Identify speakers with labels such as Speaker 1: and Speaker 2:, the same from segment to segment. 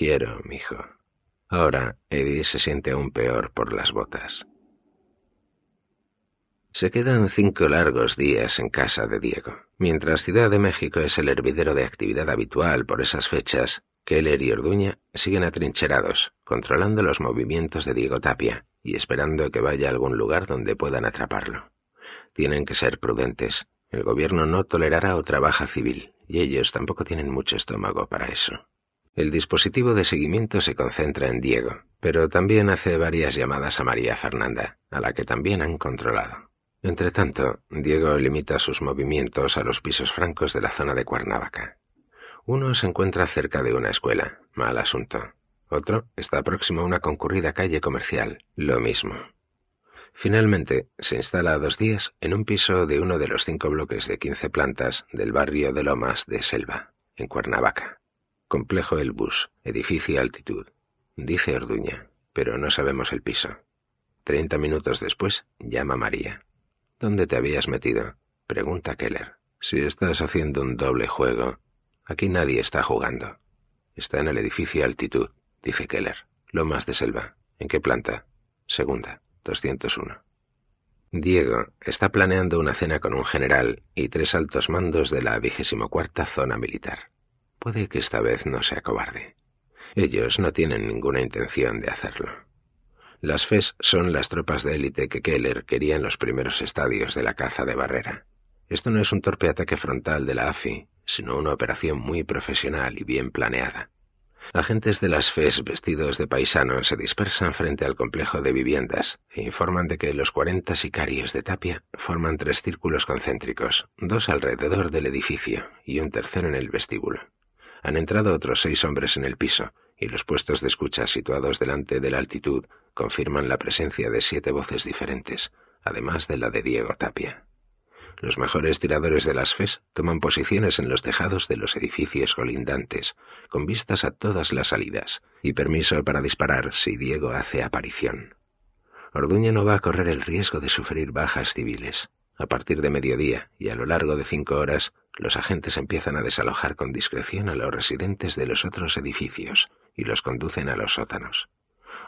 Speaker 1: quiero, mijo. Ahora Eddie se siente aún peor por las botas. Se quedan cinco largos días en casa de Diego. Mientras Ciudad de México es el hervidero de actividad habitual por esas fechas, Keller y Orduña siguen atrincherados, controlando los movimientos de Diego Tapia y esperando que vaya a algún lugar donde puedan atraparlo. Tienen que ser prudentes. El gobierno no tolerará otra baja civil, y ellos tampoco tienen mucho estómago para eso. El dispositivo de seguimiento se concentra en Diego, pero también hace varias llamadas a María Fernanda, a la que también han controlado. Entretanto, Diego limita sus movimientos a los pisos francos de la zona de Cuernavaca. Uno se encuentra cerca de una escuela, mal asunto. Otro está próximo a una concurrida calle comercial, lo mismo. Finalmente, se instala a dos días en un piso de uno de los cinco bloques de quince plantas del barrio de Lomas de Selva, en Cuernavaca. Complejo El Bus, edificio altitud. Dice Orduña, pero no sabemos el piso. Treinta minutos después, llama María. ¿Dónde te habías metido? Pregunta Keller. Si estás haciendo un doble juego. Aquí nadie está jugando. Está en el edificio Altitud, dice Keller. Lomas de Selva. ¿En qué planta? Segunda, 201. Diego está planeando una cena con un general y tres altos mandos de la vigésimo cuarta zona militar. Puede que esta vez no sea cobarde. Ellos no tienen ninguna intención de hacerlo. Las FES son las tropas de élite que Keller quería en los primeros estadios de la caza de barrera. Esto no es un torpe ataque frontal de la AFI, sino una operación muy profesional y bien planeada. Agentes de las FES vestidos de paisano se dispersan frente al complejo de viviendas e informan de que los cuarenta sicarios de Tapia forman tres círculos concéntricos, dos alrededor del edificio y un tercero en el vestíbulo. Han entrado otros seis hombres en el piso, y los puestos de escucha situados delante de la altitud confirman la presencia de siete voces diferentes, además de la de Diego Tapia. Los mejores tiradores de las FES toman posiciones en los tejados de los edificios colindantes, con vistas a todas las salidas, y permiso para disparar si Diego hace aparición. Orduña no va a correr el riesgo de sufrir bajas civiles. A partir de mediodía y a lo largo de cinco horas, los agentes empiezan a desalojar con discreción a los residentes de los otros edificios y los conducen a los sótanos.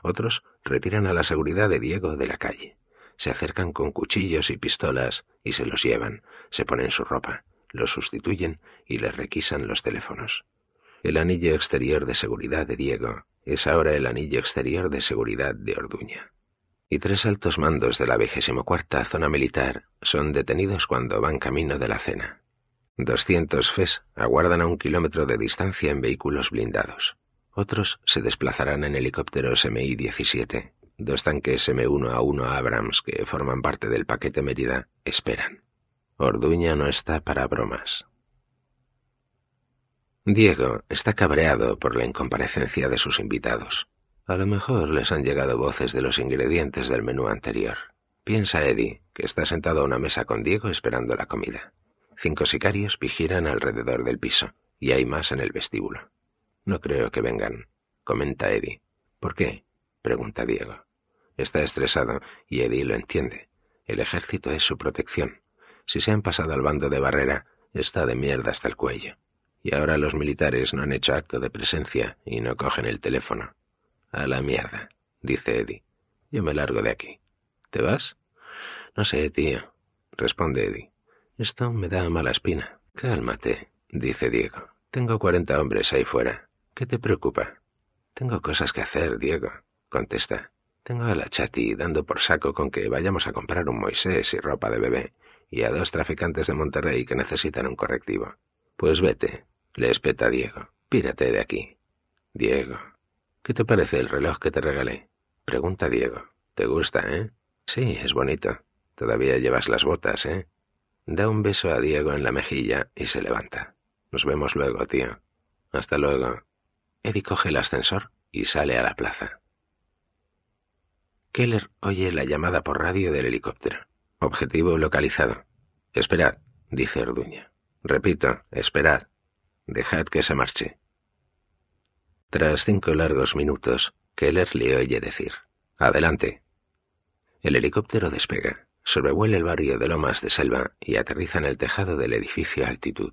Speaker 1: Otros retiran a la seguridad de Diego de la calle. Se acercan con cuchillos y pistolas y se los llevan, se ponen su ropa, los sustituyen y les requisan los teléfonos. El anillo exterior de seguridad de Diego es ahora el anillo exterior de seguridad de Orduña y tres altos mandos de la cuarta zona militar son detenidos cuando van camino de la cena. Doscientos FES aguardan a un kilómetro de distancia en vehículos blindados. Otros se desplazarán en helicópteros MI-17. Dos tanques M1A1 Abrams que forman parte del paquete Mérida esperan. Orduña no está para bromas. Diego está cabreado por la incomparecencia de sus invitados. A lo mejor les han llegado voces de los ingredientes del menú anterior. Piensa Eddie, que está sentado a una mesa con Diego esperando la comida. Cinco sicarios vigilan alrededor del piso, y hay más en el vestíbulo. No creo que vengan, comenta Eddie. ¿Por qué? pregunta Diego. Está estresado, y Eddie lo entiende. El ejército es su protección. Si se han pasado al bando de barrera, está de mierda hasta el cuello. Y ahora los militares no han hecho acto de presencia y no cogen el teléfono. A la mierda, dice Eddie. Yo me largo de aquí. ¿Te vas? No sé, tío, responde Eddie. Esto me da mala espina. Cálmate, dice Diego. Tengo cuarenta hombres ahí fuera. ¿Qué te preocupa? Tengo cosas que hacer, Diego, contesta. Tengo a la chati dando por saco con que vayamos a comprar un Moisés y ropa de bebé, y a dos traficantes de Monterrey que necesitan un correctivo. Pues vete, le espeta Diego. Pírate de aquí. Diego, ¿Qué te parece el reloj que te regalé? Pregunta Diego. ¿Te gusta, eh? Sí, es bonito. Todavía llevas las botas, ¿eh? Da un beso a Diego en la mejilla y se levanta. Nos vemos luego, tío. Hasta luego. Eddie coge el ascensor y sale a la plaza. Keller oye la llamada por radio del helicóptero. Objetivo localizado. Esperad, dice Orduña. Repito, esperad. Dejad que se marche. Tras cinco largos minutos, Keller le oye decir, Adelante. El helicóptero despega, sobrevuela el barrio de Lomas de Selva y aterriza en el tejado del edificio a altitud.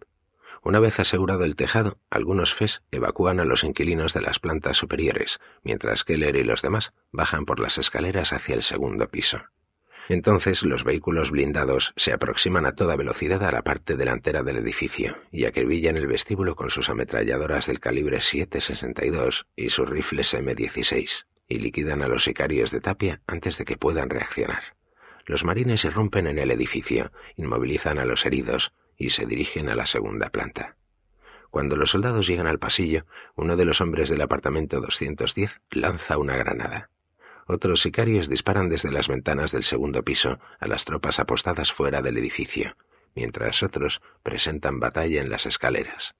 Speaker 1: Una vez asegurado el tejado, algunos FES evacúan a los inquilinos de las plantas superiores, mientras Keller y los demás bajan por las escaleras hacia el segundo piso. Entonces los vehículos blindados se aproximan a toda velocidad a la parte delantera del edificio y acribillan el vestíbulo con sus ametralladoras del calibre 7.62 y sus rifles M16, y liquidan a los sicarios de Tapia antes de que puedan reaccionar. Los marines irrumpen en el edificio, inmovilizan a los heridos y se dirigen a la segunda planta. Cuando los soldados llegan al pasillo, uno de los hombres del apartamento 210 lanza una granada. Otros sicarios disparan desde las ventanas del segundo piso a las tropas apostadas fuera del edificio, mientras otros presentan batalla en las escaleras.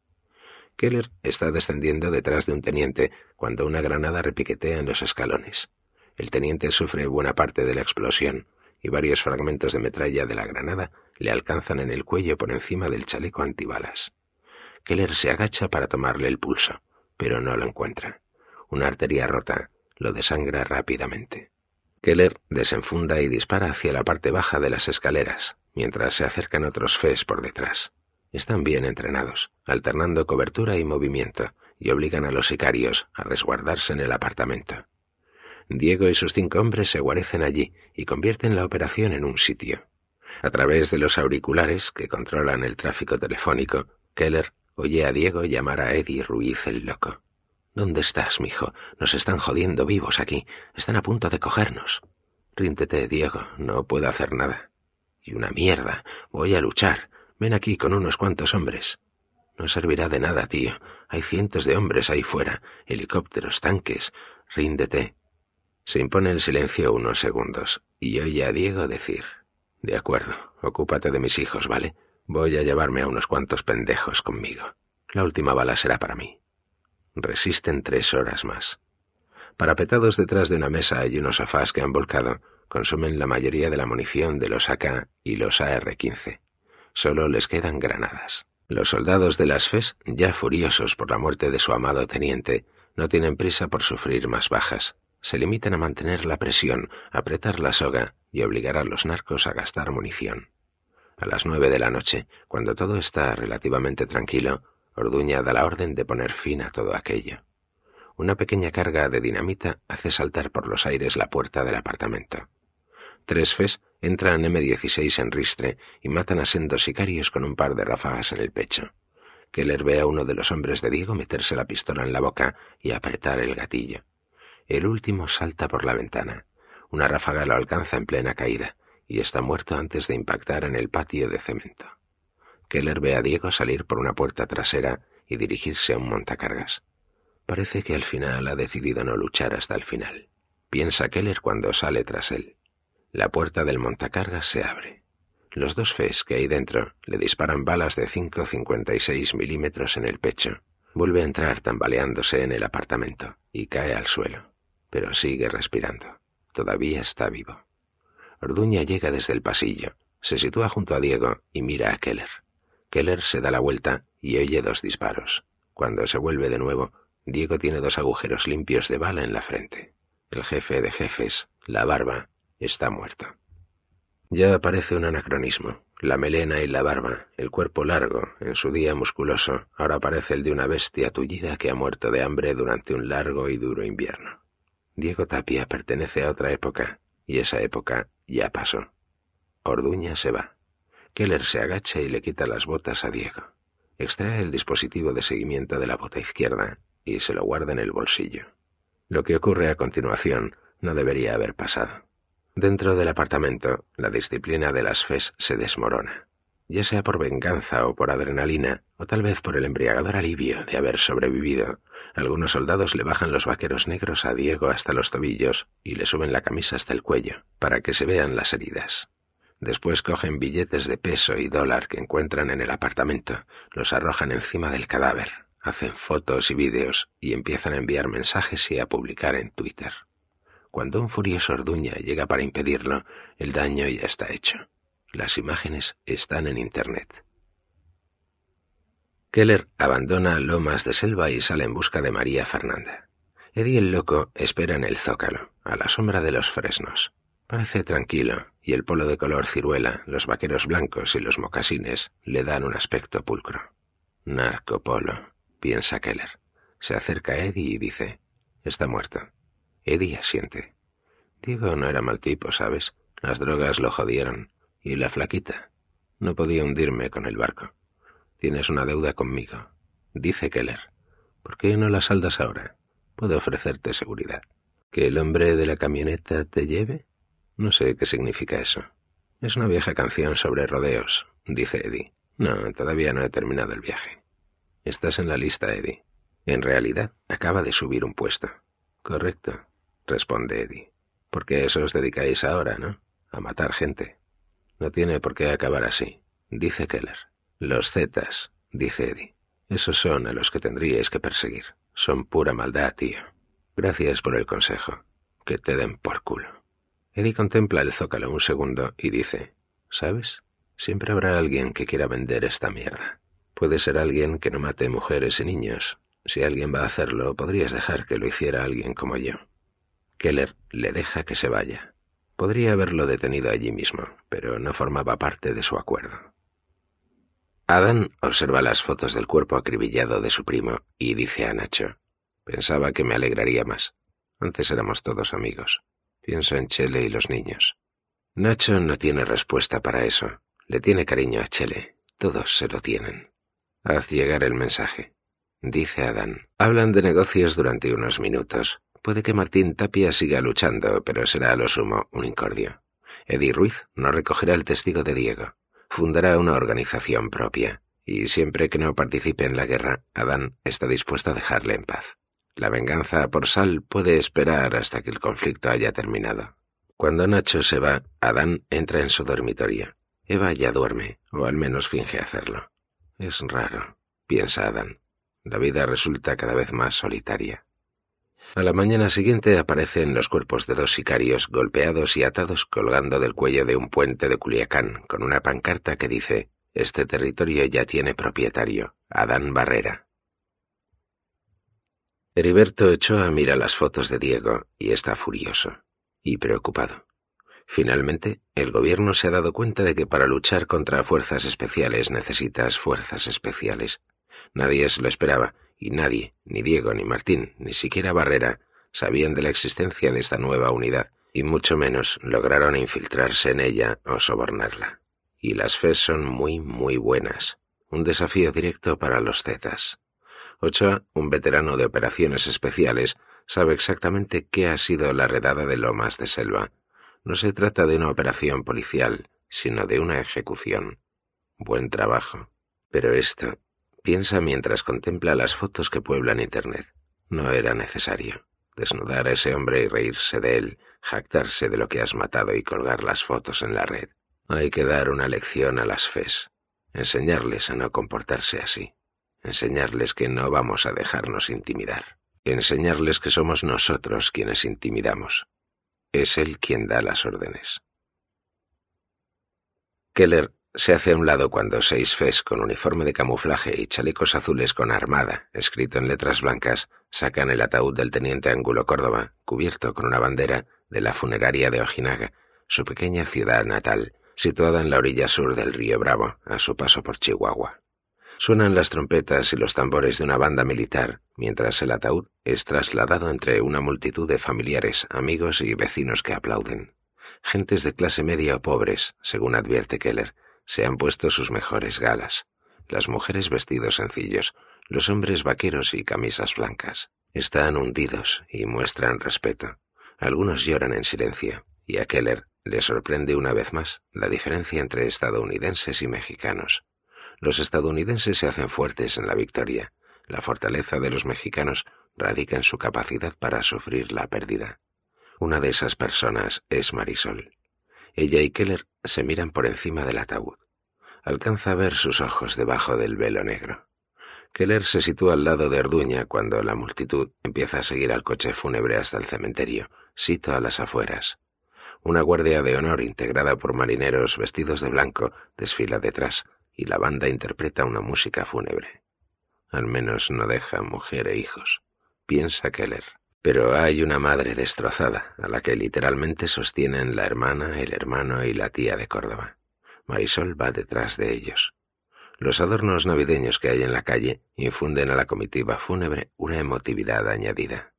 Speaker 1: Keller está descendiendo detrás de un teniente cuando una granada repiquetea en los escalones. El teniente sufre buena parte de la explosión y varios fragmentos de metralla de la granada le alcanzan en el cuello por encima del chaleco antibalas. Keller se agacha para tomarle el pulso, pero no lo encuentra. Una arteria rota lo desangra rápidamente. Keller desenfunda y dispara hacia la parte baja de las escaleras, mientras se acercan otros Fes por detrás. Están bien entrenados, alternando cobertura y movimiento, y obligan a los sicarios a resguardarse en el apartamento. Diego y sus cinco hombres se guarecen allí y convierten la operación en un sitio. A través de los auriculares que controlan el tráfico telefónico, Keller oye a Diego llamar a Eddie Ruiz el loco. ¿Dónde estás, mijo? Nos están jodiendo vivos aquí. Están a punto de cogernos. Ríntete, Diego. No puedo hacer nada. Y una mierda. Voy a luchar. Ven aquí con unos cuantos hombres. No servirá de nada, tío. Hay cientos de hombres ahí fuera. Helicópteros, tanques. Ríndete. Se impone el silencio unos segundos, y oye a Diego decir De acuerdo, ocúpate de mis hijos, ¿vale? Voy a llevarme a unos cuantos pendejos conmigo. La última bala será para mí. Resisten tres horas más. Parapetados detrás de una mesa y unos sofás que han volcado, consumen la mayoría de la munición de los AK y los AR-15. Solo les quedan granadas. Los soldados de las FES, ya furiosos por la muerte de su amado teniente, no tienen prisa por sufrir más bajas. Se limitan a mantener la presión, apretar la soga y obligar a los narcos a gastar munición. A las nueve de la noche, cuando todo está relativamente tranquilo, Orduña da la orden de poner fin a todo aquello. Una pequeña carga de dinamita hace saltar por los aires la puerta del apartamento. Tres Fes entran M16 en ristre y matan a sendos sicarios con un par de ráfagas en el pecho. Keller ve a uno de los hombres de Diego meterse la pistola en la boca y apretar el gatillo. El último salta por la ventana. Una ráfaga lo alcanza en plena caída y está muerto antes de impactar en el patio de cemento. Keller ve a Diego salir por una puerta trasera y dirigirse a un montacargas. Parece que al final ha decidido no luchar hasta el final. Piensa Keller cuando sale tras él. La puerta del montacargas se abre. Los dos Fes que hay dentro le disparan balas de 5,56 milímetros en el pecho. Vuelve a entrar tambaleándose en el apartamento y cae al suelo, pero sigue respirando. Todavía está vivo. Orduña llega desde el pasillo, se sitúa junto a Diego y mira a Keller. Keller se da la vuelta y oye dos disparos. Cuando se vuelve de nuevo, Diego tiene dos agujeros limpios de bala en la frente. El jefe de jefes, la barba, está muerto. Ya parece un anacronismo. La melena y la barba, el cuerpo largo, en su día musculoso, ahora parece el de una bestia tullida que ha muerto de hambre durante un largo y duro invierno. Diego Tapia pertenece a otra época, y esa época ya pasó. Orduña se va. Keller se agacha y le quita las botas a Diego. Extrae el dispositivo de seguimiento de la bota izquierda y se lo guarda en el bolsillo. Lo que ocurre a continuación no debería haber pasado. Dentro del apartamento, la disciplina de las FES se desmorona, ya sea por venganza o por adrenalina, o tal vez por el embriagador alivio de haber sobrevivido. Algunos soldados le bajan los vaqueros negros a Diego hasta los tobillos y le suben la camisa hasta el cuello, para que se vean las heridas. Después cogen billetes de peso y dólar que encuentran en el apartamento, los arrojan encima del cadáver, hacen fotos y vídeos y empiezan a enviar mensajes y a publicar en Twitter. Cuando un furioso Orduña llega para impedirlo, el daño ya está hecho. Las imágenes están en Internet. Keller abandona Lomas de Selva y sale en busca de María Fernanda. Eddie el loco espera en el zócalo, a la sombra de los fresnos. Parece tranquilo, y el polo de color ciruela, los vaqueros blancos y los mocasines le dan un aspecto pulcro. Narcopolo, piensa Keller. Se acerca a Eddie y dice, está muerto. Eddie asiente. Diego no era mal tipo, ¿sabes? Las drogas lo jodieron. Y la flaquita. No podía hundirme con el barco. Tienes una deuda conmigo. Dice Keller. ¿Por qué no la saldas ahora? Puedo ofrecerte seguridad. ¿Que el hombre de la camioneta te lleve? No sé qué significa eso. Es una vieja canción sobre rodeos, dice Eddie. No, todavía no he terminado el viaje. Estás en la lista, Eddie. En realidad, acaba de subir un puesto. Correcto, responde Eddie. Porque eso os dedicáis ahora, ¿no? A matar gente. No tiene por qué acabar así, dice Keller. Los Zetas, dice Eddie. Esos son a los que tendríais que perseguir. Son pura maldad, tío. Gracias por el consejo. Que te den por culo. Eddie contempla el zócalo un segundo y dice, ¿sabes? Siempre habrá alguien que quiera vender esta mierda. Puede ser alguien que no mate mujeres y niños. Si alguien va a hacerlo, podrías dejar que lo hiciera alguien como yo. Keller le deja que se vaya. Podría haberlo detenido allí mismo, pero no formaba parte de su acuerdo. Adán observa las fotos del cuerpo acribillado de su primo y dice a Nacho, pensaba que me alegraría más. Antes éramos todos amigos. Pienso en Chele y los niños. Nacho no tiene respuesta para eso. Le tiene cariño a Chele. Todos se lo tienen. Haz llegar el mensaje. Dice Adán. Hablan de negocios durante unos minutos. Puede que Martín Tapia siga luchando, pero será a lo sumo un incordio. Eddie Ruiz no recogerá el testigo de Diego. Fundará una organización propia. Y siempre que no participe en la guerra, Adán está dispuesto a dejarle en paz. La venganza por Sal puede esperar hasta que el conflicto haya terminado. Cuando Nacho se va, Adán entra en su dormitorio. Eva ya duerme, o al menos finge hacerlo. Es raro, piensa Adán. La vida resulta cada vez más solitaria. A la mañana siguiente aparecen los cuerpos de dos sicarios golpeados y atados colgando del cuello de un puente de Culiacán con una pancarta que dice Este territorio ya tiene propietario, Adán Barrera. Heriberto Ochoa mira las fotos de Diego y está furioso y preocupado. Finalmente, el gobierno se ha dado cuenta de que para luchar contra fuerzas especiales necesitas fuerzas especiales. Nadie se lo esperaba y nadie, ni Diego, ni Martín, ni siquiera Barrera, sabían de la existencia de esta nueva unidad, y mucho menos lograron infiltrarse en ella o sobornarla. Y las FES son muy, muy buenas. Un desafío directo para los Zetas. Ochoa, un veterano de operaciones especiales, sabe exactamente qué ha sido la redada de Lomas de Selva. No se trata de una operación policial, sino de una ejecución. Buen trabajo. Pero esto Piensa mientras contempla las fotos que pueblan Internet. No era necesario. Desnudar a ese hombre y reírse de él, jactarse de lo que has matado y colgar las fotos en la red. Hay que dar una lección a las FES. Enseñarles a no comportarse así. Enseñarles que no vamos a dejarnos intimidar. Enseñarles que somos nosotros quienes intimidamos. Es él quien da las órdenes. Keller se hace a un lado cuando seis fes con uniforme de camuflaje y chalecos azules con armada, escrito en letras blancas, sacan el ataúd del teniente Ángulo Córdoba, cubierto con una bandera de la funeraria de Ojinaga, su pequeña ciudad natal, situada en la orilla sur del río Bravo, a su paso por Chihuahua. Suenan las trompetas y los tambores de una banda militar, mientras el ataúd es trasladado entre una multitud de familiares, amigos y vecinos que aplauden. Gentes de clase media o pobres, según advierte Keller, se han puesto sus mejores galas, las mujeres vestidos sencillos, los hombres vaqueros y camisas blancas. Están hundidos y muestran respeto. Algunos lloran en silencio, y a Keller le sorprende una vez más la diferencia entre estadounidenses y mexicanos. Los estadounidenses se hacen fuertes en la victoria. La fortaleza de los mexicanos radica en su capacidad para sufrir la pérdida. Una de esas personas es Marisol. Ella y Keller se miran por encima del ataúd. Alcanza a ver sus ojos debajo del velo negro. Keller se sitúa al lado de Orduña cuando la multitud empieza a seguir al coche fúnebre hasta el cementerio, sito a las afueras. Una guardia de honor integrada por marineros vestidos de blanco desfila detrás y la banda interpreta una música fúnebre. Al menos no deja mujer e hijos, piensa Keller. Pero hay una madre destrozada, a la que literalmente sostienen la hermana, el hermano y la tía de Córdoba. Marisol va detrás de ellos. Los adornos navideños que hay en la calle infunden a la comitiva fúnebre una emotividad añadida.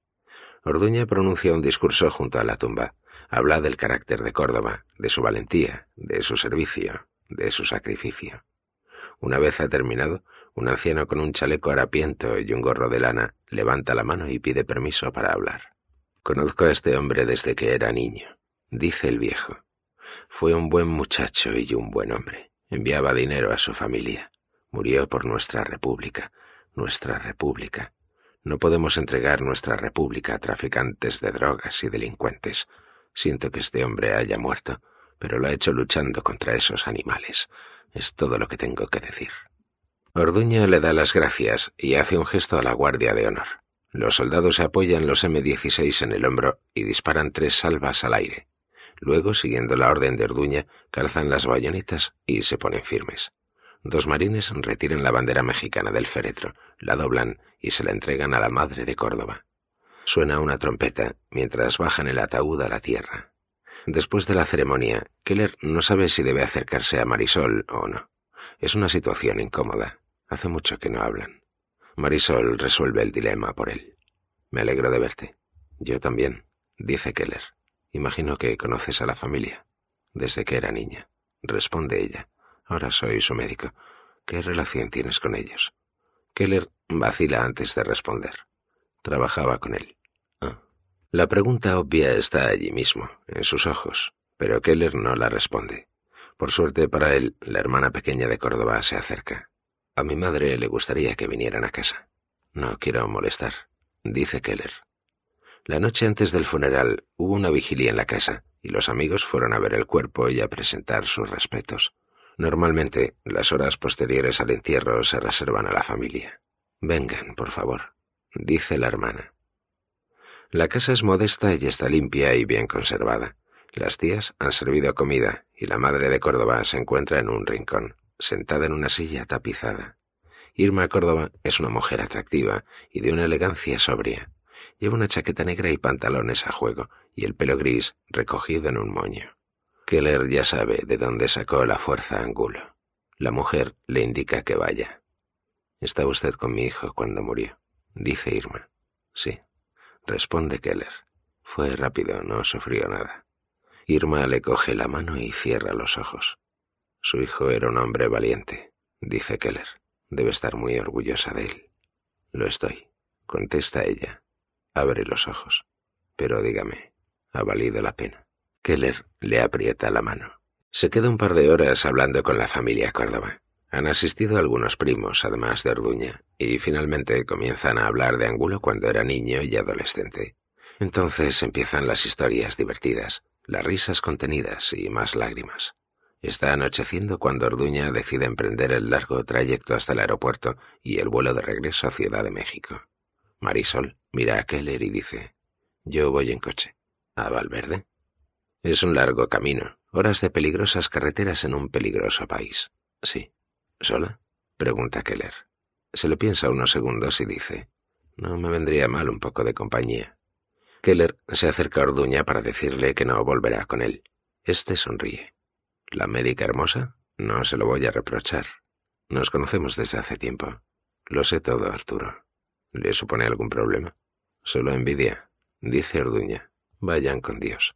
Speaker 1: Orduña pronuncia un discurso junto a la tumba. Habla del carácter de Córdoba, de su valentía, de su servicio, de su sacrificio. Una vez ha terminado, un anciano con un chaleco harapiento y un gorro de lana levanta la mano y pide permiso para hablar. Conozco a este hombre desde que era niño, dice el viejo. Fue un buen muchacho y un buen hombre. Enviaba dinero a su familia. Murió por nuestra república, nuestra república. No podemos entregar nuestra república a traficantes de drogas y delincuentes. Siento que este hombre haya muerto, pero lo ha hecho luchando contra esos animales. Es todo lo que tengo que decir. Orduña le da las gracias y hace un gesto a la Guardia de Honor. Los soldados se apoyan los M-16 en el hombro y disparan tres salvas al aire. Luego, siguiendo la orden de Orduña, calzan las bayonetas y se ponen firmes. Dos marines retiran la bandera mexicana del féretro, la doblan y se la entregan a la madre de Córdoba. Suena una trompeta mientras bajan el ataúd a la tierra. Después de la ceremonia, Keller no sabe si debe acercarse a Marisol o no. Es una situación incómoda. Hace mucho que no hablan. Marisol resuelve el dilema por él. Me alegro de verte. Yo también, dice Keller. Imagino que conoces a la familia. Desde que era niña. Responde ella. Ahora soy su médico. ¿Qué relación tienes con ellos? Keller vacila antes de responder. Trabajaba con él. La pregunta obvia está allí mismo, en sus ojos, pero Keller no la responde. Por suerte para él, la hermana pequeña de Córdoba se acerca. A mi madre le gustaría que vinieran a casa. No quiero molestar, dice Keller. La noche antes del funeral hubo una vigilia en la casa y los amigos fueron a ver el cuerpo y a presentar sus respetos. Normalmente, las horas posteriores al entierro se reservan a la familia. Vengan, por favor, dice la hermana. La casa es modesta y está limpia y bien conservada. Las tías han servido comida y la madre de Córdoba se encuentra en un rincón, sentada en una silla tapizada. Irma Córdoba es una mujer atractiva y de una elegancia sobria. Lleva una chaqueta negra y pantalones a juego, y el pelo gris recogido en un moño. Keller ya sabe de dónde sacó la fuerza Angulo. La mujer le indica que vaya. Estaba usted con mi hijo cuando murió, dice Irma. Sí, responde Keller. Fue rápido, no sufrió nada. Irma le coge la mano y cierra los ojos. Su hijo era un hombre valiente, dice Keller. Debe estar muy orgullosa de él. Lo estoy, contesta ella. Abre los ojos. Pero dígame, ¿ha valido la pena? Keller le aprieta la mano. Se queda un par de horas hablando con la familia Córdoba. Han asistido algunos primos, además de Orduña, y finalmente comienzan a hablar de Angulo cuando era niño y adolescente. Entonces empiezan las historias divertidas, las risas contenidas y más lágrimas. Está anocheciendo cuando Orduña decide emprender el largo trayecto hasta el aeropuerto y el vuelo de regreso a Ciudad de México. Marisol mira a Keller y dice, Yo voy en coche. ¿A Valverde? Es un largo camino, horas de peligrosas carreteras en un peligroso país. Sí. ¿Sola? pregunta Keller. Se lo piensa unos segundos y dice, No me vendría mal un poco de compañía. Keller se acerca a Orduña para decirle que no volverá con él. Este sonríe. ¿La médica hermosa? No se lo voy a reprochar. Nos conocemos desde hace tiempo. Lo sé todo, Arturo. ¿Le supone algún problema? Solo envidia, dice Orduña. Vayan con Dios.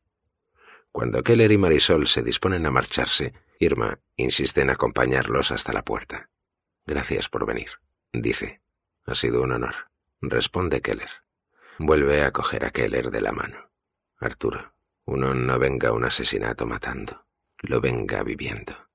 Speaker 1: Cuando Keller y Marisol se disponen a marcharse, Irma insiste en acompañarlos hasta la puerta. Gracias por venir, dice. Ha sido un honor, responde Keller. Vuelve a coger a Keller de la mano. Arturo, uno no venga un asesinato matando, lo venga viviendo.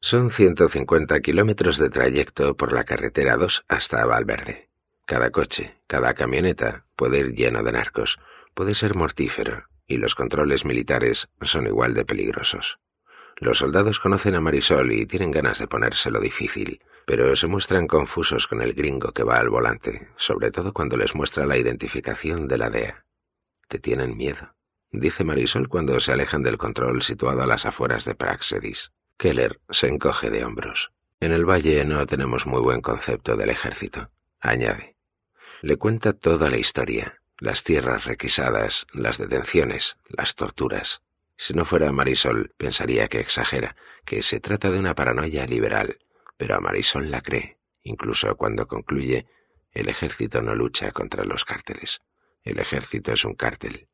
Speaker 1: Son 150 kilómetros de trayecto por la carretera 2 hasta Valverde. Cada coche, cada camioneta puede ir lleno de narcos, puede ser mortífero, y los controles militares son igual de peligrosos. Los soldados conocen a Marisol y tienen ganas de ponérselo difícil, pero se muestran confusos con el gringo que va al volante, sobre todo cuando les muestra la identificación de la DEA. Te tienen miedo, dice Marisol cuando se alejan del control situado a las afueras de Praxedis. Keller se encoge de hombros. En el valle no tenemos muy buen concepto del ejército, añade. Le cuenta toda la historia, las tierras requisadas, las detenciones, las torturas. Si no fuera Marisol, pensaría que exagera, que se trata de una paranoia liberal, pero a Marisol la cree, incluso cuando concluye el ejército no lucha contra los cárteles. El ejército es un cártel.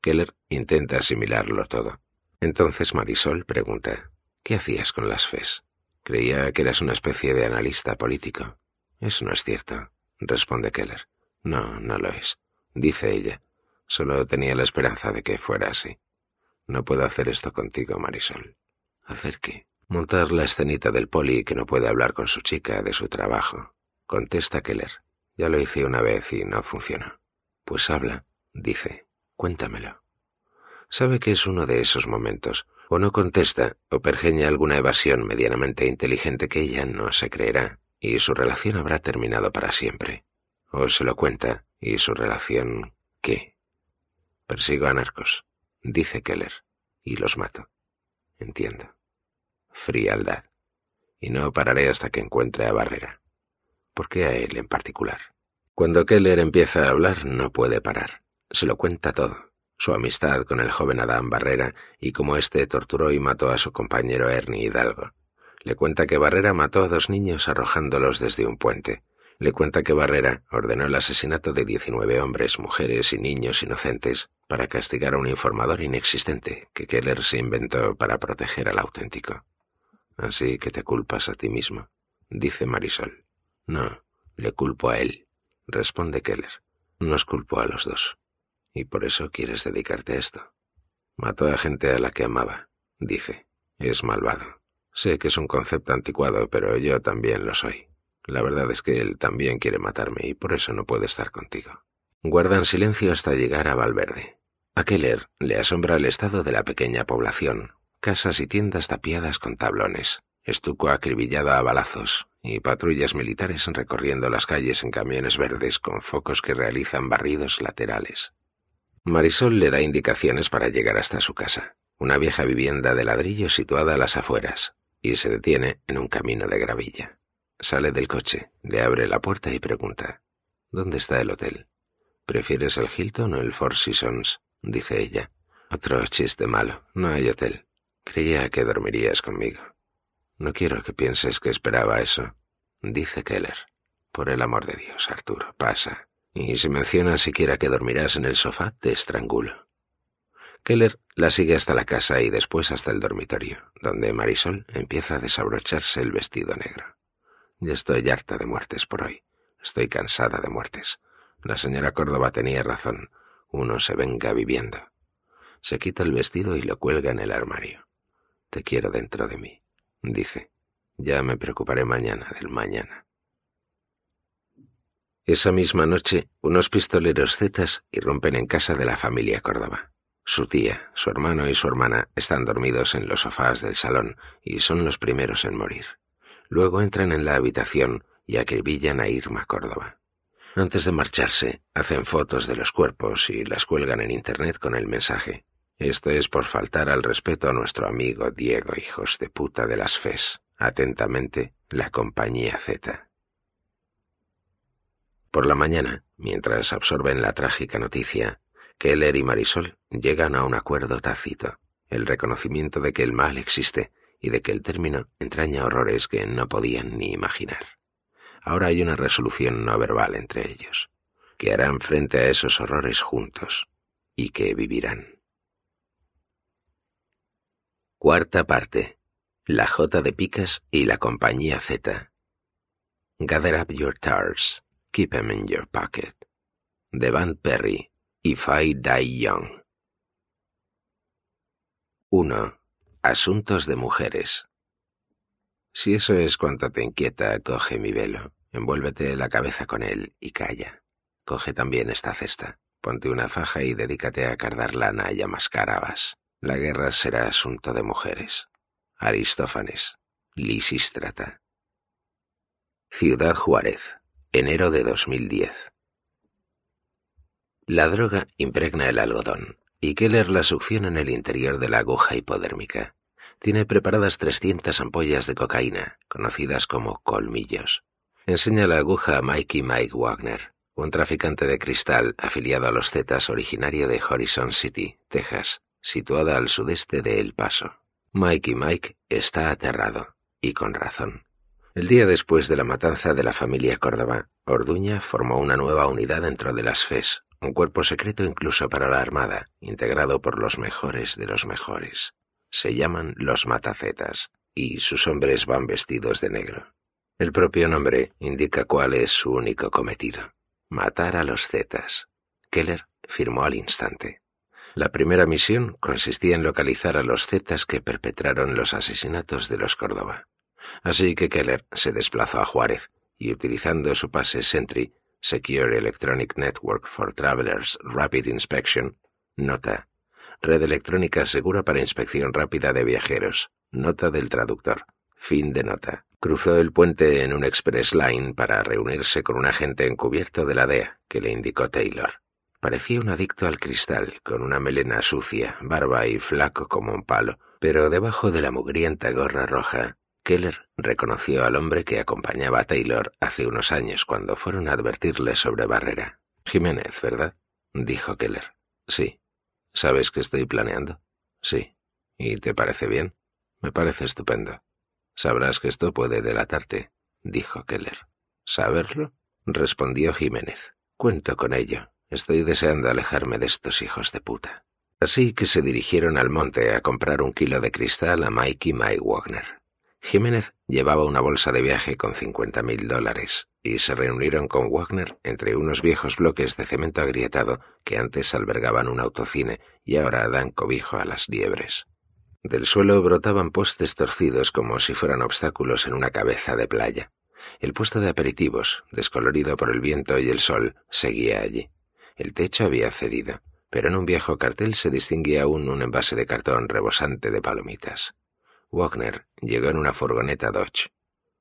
Speaker 1: Keller intenta asimilarlo todo. Entonces Marisol pregunta, ¿qué hacías con las FES? Creía que eras una especie de analista político. Eso no es cierto, responde Keller. No, no lo es, dice ella. Solo tenía la esperanza de que fuera así. No puedo hacer esto contigo, Marisol. ¿Hacer qué? Montar la escenita del poli que no puede hablar con su chica de su trabajo. Contesta Keller. Ya lo hice una vez y no funcionó. Pues habla, dice. Cuéntamelo. Sabe que es uno de esos momentos. O no contesta, o pergeña alguna evasión medianamente inteligente que ella no se creerá, y su relación habrá terminado para siempre. O se lo cuenta, y su relación... ¿qué? Persigo a narcos, dice Keller, y los mato. Entiendo. Frialdad. Y no pararé hasta que encuentre a Barrera. ¿Por qué a él en particular? Cuando Keller empieza a hablar, no puede parar. Se lo cuenta todo. Su amistad con el joven Adán Barrera y cómo éste torturó y mató a su compañero Ernie Hidalgo. Le cuenta que Barrera mató a dos niños arrojándolos desde un puente. Le cuenta que Barrera ordenó el asesinato de 19 hombres, mujeres y niños inocentes para castigar a un informador inexistente que Keller se inventó para proteger al auténtico. Así que te culpas a ti mismo, dice Marisol. No, le culpo a él, responde Keller. Nos culpo a los dos. Y por eso quieres dedicarte a esto. Mató a gente a la que amaba, dice. Es malvado. Sé que es un concepto anticuado, pero yo también lo soy. La verdad es que él también quiere matarme y por eso no puede estar contigo. Guardan silencio hasta llegar a Valverde. A Keller le asombra el estado de la pequeña población, casas y tiendas tapiadas con tablones, estuco acribillado a balazos y patrullas militares recorriendo las calles en camiones verdes con focos que realizan barridos laterales. Marisol le da indicaciones para llegar hasta su casa, una vieja vivienda de ladrillo situada a las afueras, y se detiene en un camino de gravilla. Sale del coche, le abre la puerta y pregunta, ¿Dónde está el hotel? ¿Prefieres el Hilton o el Four Seasons? dice ella. Otro chiste malo, no hay hotel. Creía que dormirías conmigo. No quiero que pienses que esperaba eso, dice Keller. Por el amor de Dios, Arturo, pasa. Y si mencionas siquiera que dormirás en el sofá, te estrangulo. Keller la sigue hasta la casa y después hasta el dormitorio, donde Marisol empieza a desabrocharse el vestido negro. Ya estoy harta de muertes por hoy. Estoy cansada de muertes. La señora Córdoba tenía razón. Uno se venga viviendo. Se quita el vestido y lo cuelga en el armario. Te quiero dentro de mí, dice. Ya me preocuparé mañana del mañana. Esa misma noche, unos pistoleros zetas irrumpen en casa de la familia Córdoba. Su tía, su hermano y su hermana están dormidos en los sofás del salón y son los primeros en morir. Luego entran en la habitación y acribillan a Irma Córdoba. Antes de marcharse, hacen fotos de los cuerpos y las cuelgan en Internet con el mensaje esto es por faltar al respeto a nuestro amigo Diego, hijos de puta de las FES. Atentamente, la compañía Z. Por la mañana, mientras absorben la trágica noticia, Keller y Marisol llegan a un acuerdo tácito, el reconocimiento de que el mal existe y de que el término entraña horrores que no podían ni imaginar. Ahora hay una resolución no verbal entre ellos, que harán frente a esos horrores juntos y que vivirán. Cuarta parte. La J de Picas y la compañía Z. Gather up your tars, keep 'em in your pocket. De Van Perry, If I Die Young. 1. Asuntos de mujeres. Si eso es cuanto te inquieta, coge mi velo, envuélvete la cabeza con él y calla. Coge también esta cesta, ponte una faja y dedícate a cardar lana y a mascar habas. La guerra será asunto de mujeres. Aristófanes, Lisístrata. Ciudad Juárez, enero de 2010. La droga impregna el algodón y Keller la succiona en el interior de la aguja hipodérmica. Tiene preparadas 300 ampollas de cocaína, conocidas como colmillos. Enseña la aguja a Mikey Mike Wagner, un traficante de cristal afiliado a los Zetas originario de Horizon City, Texas, situada al sudeste de El Paso. Mike y Mike está aterrado, y con razón. El día después de la matanza de la familia Córdoba, Orduña formó una nueva unidad dentro de las FES, un cuerpo secreto incluso para la Armada, integrado por los mejores de los mejores. Se llaman los matacetas, y sus hombres van vestidos de negro. El propio nombre indica cuál es su único cometido, matar a los zetas. Keller firmó al instante. La primera misión consistía en localizar a los zetas que perpetraron los asesinatos de los Córdoba. Así que Keller se desplazó a Juárez y utilizando su pase Sentry, Secure Electronic Network for Travelers Rapid Inspection, nota, red electrónica segura para inspección rápida de viajeros, nota del traductor, fin de nota. Cruzó el puente en un express line para reunirse con un agente encubierto de la DEA que le indicó Taylor. Parecía un adicto al cristal, con una melena sucia, barba y flaco como un palo, pero debajo de la mugrienta gorra roja Keller reconoció al hombre que acompañaba a Taylor hace unos años cuando fueron a advertirle sobre Barrera. Jiménez, ¿verdad? dijo Keller. Sí. ¿Sabes qué estoy planeando? Sí. ¿Y te parece bien? Me parece estupendo. Sabrás que esto puede delatarte, dijo Keller. ¿Saberlo? respondió Jiménez. Cuento con ello. Estoy deseando alejarme de estos hijos de puta. Así que se dirigieron al monte a comprar un kilo de cristal a Mike y Mike Wagner. Jiménez llevaba una bolsa de viaje con cincuenta mil dólares y se reunieron con Wagner entre unos viejos bloques de cemento agrietado que antes albergaban un autocine y ahora dan cobijo a las liebres. Del suelo brotaban postes torcidos como si fueran obstáculos en una cabeza de playa. El puesto de aperitivos, descolorido por el viento y el sol, seguía allí. El techo había cedido, pero en un viejo cartel se distinguía aún un envase de cartón rebosante de palomitas. Wagner llegó en una furgoneta Dodge.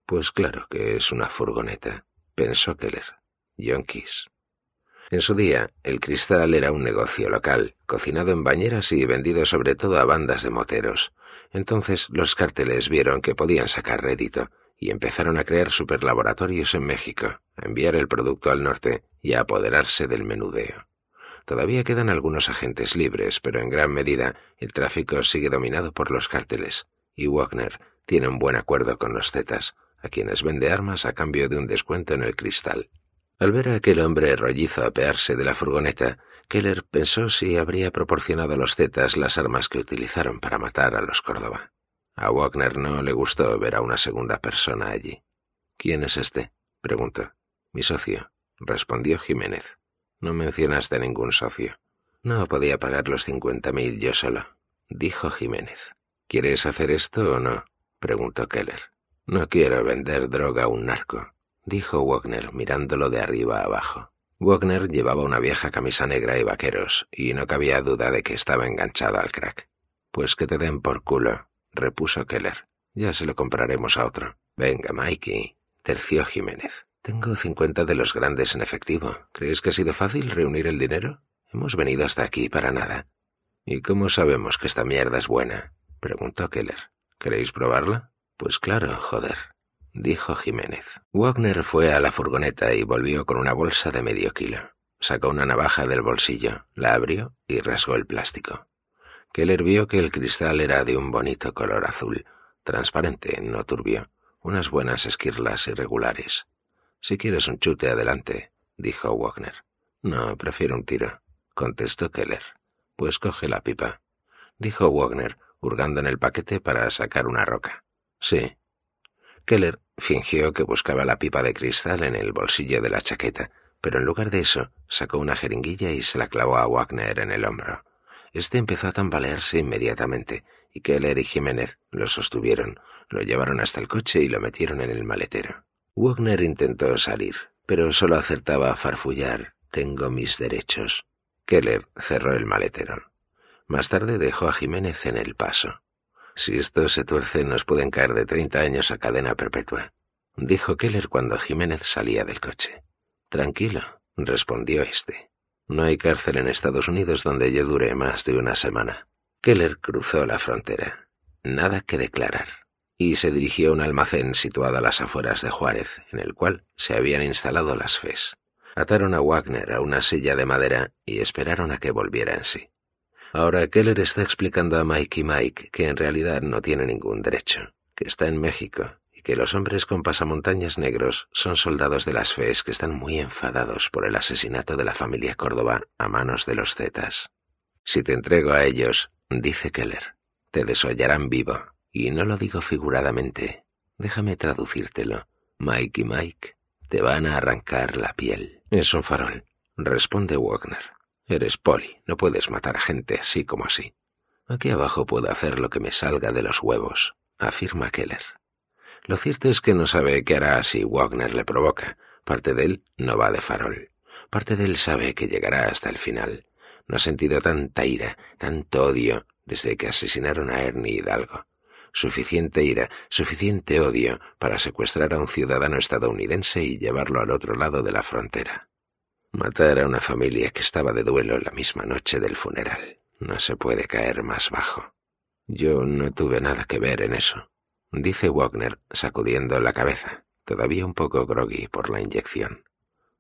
Speaker 1: Pues claro que es una furgoneta, pensó Keller. Yonkis. En su día, el cristal era un negocio local, cocinado en bañeras y vendido sobre todo a bandas de moteros. Entonces los cárteles vieron que podían sacar rédito y empezaron a crear superlaboratorios en México, a enviar el producto al norte y a apoderarse del menudeo. Todavía quedan algunos agentes libres, pero en gran medida el tráfico sigue dominado por los cárteles, y Wagner tiene un buen acuerdo con los Zetas, a quienes vende armas a cambio de un descuento en el cristal. Al ver a aquel hombre rollizo apearse de la furgoneta, Keller pensó si habría proporcionado a los Zetas las armas que utilizaron para matar a los Córdoba. A Wagner no le gustó ver a una segunda persona allí. ¿Quién es este? preguntó. Mi socio, respondió Jiménez. No mencionaste ningún socio. No podía pagar los cincuenta mil yo solo, dijo Jiménez. ¿Quieres hacer esto o no? preguntó Keller. No quiero vender droga a un narco, dijo Wagner mirándolo de arriba abajo. Wagner llevaba una vieja camisa negra y vaqueros, y no cabía duda de que estaba enganchado al crack. Pues que te den por culo, repuso Keller. Ya se lo compraremos a otro. Venga, Mikey, terció Jiménez. Tengo cincuenta de los grandes en efectivo. ¿Crees que ha sido fácil reunir el dinero? Hemos venido hasta aquí para nada. ¿Y cómo sabemos que esta mierda es buena? Preguntó Keller. ¿Queréis probarla? Pues claro, joder, dijo Jiménez. Wagner fue a la furgoneta y volvió con una bolsa de medio kilo. Sacó una navaja del bolsillo, la abrió y rasgó el plástico. Keller vio que el cristal era de un bonito color azul, transparente, no turbio, unas buenas esquirlas irregulares. Si quieres un chute, adelante, dijo Wagner. No, prefiero un tiro, contestó Keller. Pues coge la pipa, dijo Wagner, hurgando en el paquete para sacar una roca. Sí. Keller fingió que buscaba la pipa de cristal en el bolsillo de la chaqueta, pero en lugar de eso sacó una jeringuilla y se la clavó a Wagner en el hombro. Este empezó a tambalearse inmediatamente, y Keller y Jiménez lo sostuvieron, lo llevaron hasta el coche y lo metieron en el maletero. Wagner intentó salir, pero solo acertaba a farfullar Tengo mis derechos. Keller cerró el maletero. Más tarde dejó a Jiménez en el paso. Si esto se tuerce, nos pueden caer de treinta años a cadena perpetua, dijo Keller cuando Jiménez salía del coche. Tranquilo, respondió éste. No hay cárcel en Estados Unidos donde yo dure más de una semana. Keller cruzó la frontera. Nada que declarar. Y se dirigió a un almacén situado a las afueras de Juárez, en el cual se habían instalado las FES. Ataron a Wagner a una silla de madera y esperaron a que volviera en sí. Ahora Keller está explicando a Mike y Mike que en realidad no tiene ningún derecho, que está en México y que los hombres con pasamontañas negros son soldados de las FES que están muy enfadados por el asesinato de la familia Córdoba a manos de los Zetas. Si te entrego a ellos, dice Keller, te desollarán vivo, y no lo digo figuradamente. Déjame traducírtelo. Mike y Mike te van a arrancar la piel. Es un farol, responde Wagner. Eres poli, no puedes matar a gente así como así. Aquí abajo puedo hacer lo que me salga de los huevos, afirma Keller. Lo cierto es que no sabe qué hará si Wagner le provoca. Parte de él no va de farol. Parte de él sabe que llegará hasta el final. No ha sentido tanta ira, tanto odio desde que asesinaron a Ernie Hidalgo. Suficiente ira, suficiente odio para secuestrar a un ciudadano estadounidense y llevarlo al otro lado de la frontera. Matar a una familia que estaba de duelo la misma noche del funeral. No se puede caer más bajo. Yo no tuve nada que ver en eso, dice Wagner, sacudiendo la cabeza, todavía un poco groggy por la inyección.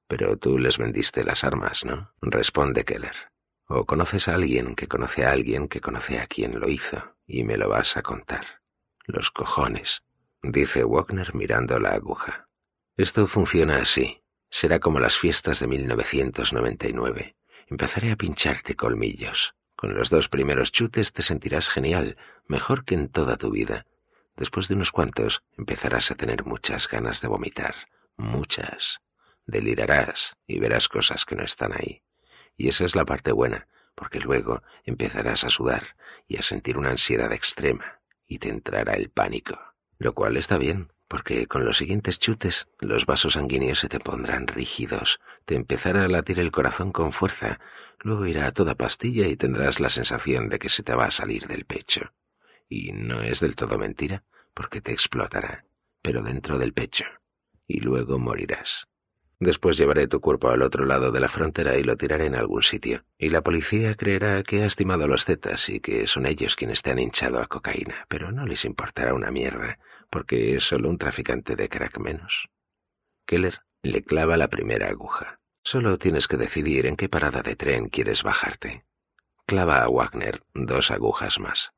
Speaker 1: Pero tú les vendiste las armas, ¿no? responde Keller. O conoces a alguien que conoce a alguien que conoce a quien lo hizo, y me lo vas a contar. Los cojones, dice Wagner mirando la aguja. Esto funciona así. Será como las fiestas de 1999. Empezaré a pincharte colmillos. Con los dos primeros chutes te sentirás genial, mejor que en toda tu vida. Después de unos cuantos empezarás a tener muchas ganas de vomitar, muchas. Delirarás y verás cosas que no están ahí. Y esa es la parte buena, porque luego empezarás a sudar y a sentir una ansiedad extrema y te entrará el pánico. Lo cual está bien, porque con los siguientes chutes los vasos sanguíneos se te pondrán rígidos, te empezará a latir el corazón con fuerza, luego irá a toda pastilla y tendrás la sensación de que se te va a salir del pecho. Y no es del todo mentira, porque te explotará, pero dentro del pecho, y luego morirás. Después llevaré tu cuerpo al otro lado de la frontera y lo tiraré en algún sitio, y la policía creerá que has timado a los zetas y que son ellos quienes te han hinchado a cocaína, pero no les importará una mierda, porque es solo un traficante de crack menos. Keller le clava la primera aguja. Solo tienes que decidir en qué parada de tren quieres bajarte. Clava a Wagner dos agujas más.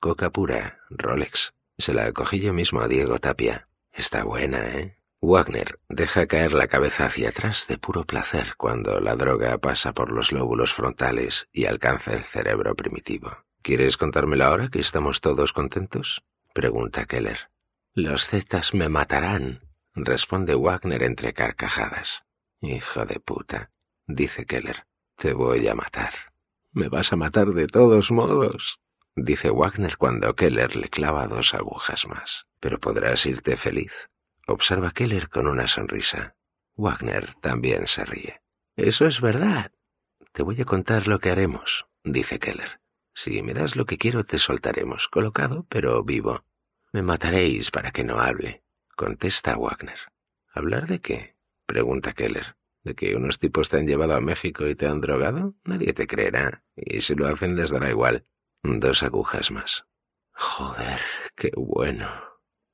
Speaker 1: Coca pura, Rolex. Se la cogí yo mismo a Diego Tapia. Está buena, ¿eh? Wagner deja caer la cabeza hacia atrás de puro placer cuando la droga pasa por los lóbulos frontales y alcanza el cerebro primitivo. ¿Quieres contármelo ahora que estamos todos contentos? pregunta Keller. Los zetas me matarán, responde Wagner entre carcajadas. Hijo de puta, dice Keller. Te voy a matar. Me vas a matar de todos modos, dice Wagner cuando Keller le clava dos agujas más. Pero podrás irte feliz observa Keller con una sonrisa. Wagner también se ríe. Eso es verdad. Te voy a contar lo que haremos, dice Keller. Si me das lo que quiero, te soltaremos, colocado, pero vivo. Me mataréis para que no hable, contesta Wagner. ¿Hablar de qué? pregunta Keller. ¿De que unos tipos te han llevado a México y te han drogado? Nadie te creerá, y si lo hacen les dará igual. Dos agujas más. Joder, qué bueno.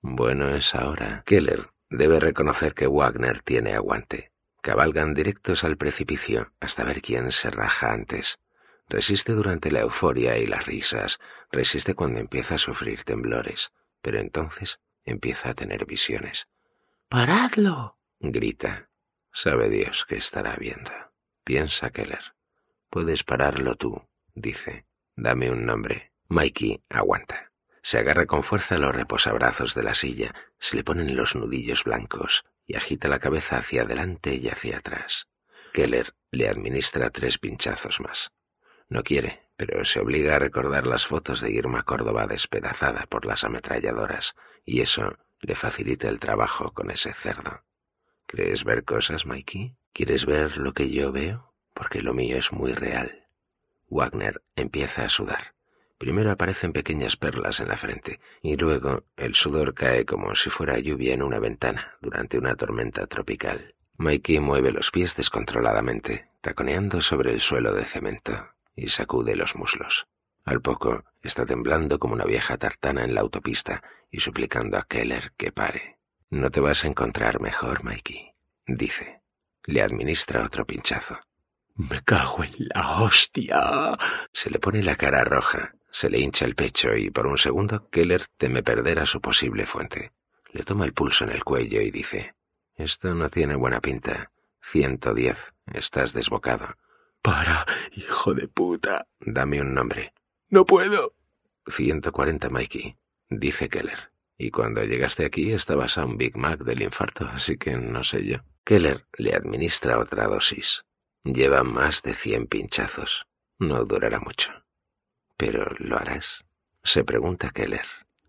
Speaker 1: Bueno es ahora. Keller debe reconocer que Wagner tiene aguante. Cabalgan directos al precipicio hasta ver quién se raja antes. Resiste durante la euforia y las risas, resiste cuando empieza a sufrir temblores, pero entonces empieza a tener visiones. ¡Paradlo! grita. Sabe Dios que estará viendo. Piensa Keller. Puedes pararlo tú, dice. Dame un nombre. Mikey aguanta. Se agarra con fuerza a los reposabrazos de la silla, se le ponen los nudillos blancos y agita la cabeza hacia adelante y hacia atrás. Keller le administra tres pinchazos más. No quiere, pero se obliga a recordar las fotos de Irma Córdoba despedazada por las ametralladoras, y eso le facilita el trabajo con ese cerdo. ¿Crees ver cosas, Mikey? ¿Quieres ver lo que yo veo? Porque lo mío es muy real. Wagner empieza a sudar. Primero aparecen pequeñas perlas en la frente y luego el sudor cae como si fuera lluvia en una ventana durante una tormenta tropical. Mikey mueve los pies descontroladamente, taconeando sobre el suelo de cemento, y sacude los muslos. Al poco está temblando como una vieja tartana en la autopista y suplicando a Keller que pare. No te vas a encontrar mejor, Mikey, dice. Le administra otro pinchazo.
Speaker 2: Me cago en la hostia.
Speaker 1: Se le pone la cara roja, se le hincha el pecho y por un segundo Keller teme perder a su posible fuente. Le toma el pulso en el cuello y dice, Esto no tiene buena pinta. 110. Estás desbocado.
Speaker 2: Para, hijo de puta.
Speaker 1: Dame un nombre.
Speaker 2: No puedo.
Speaker 1: 140, Mikey, dice Keller. Y cuando llegaste aquí estabas a un Big Mac del infarto, así que no sé yo. Keller le administra otra dosis. Lleva más de cien pinchazos. No durará mucho. ¿Pero lo harás? Se pregunta Keller.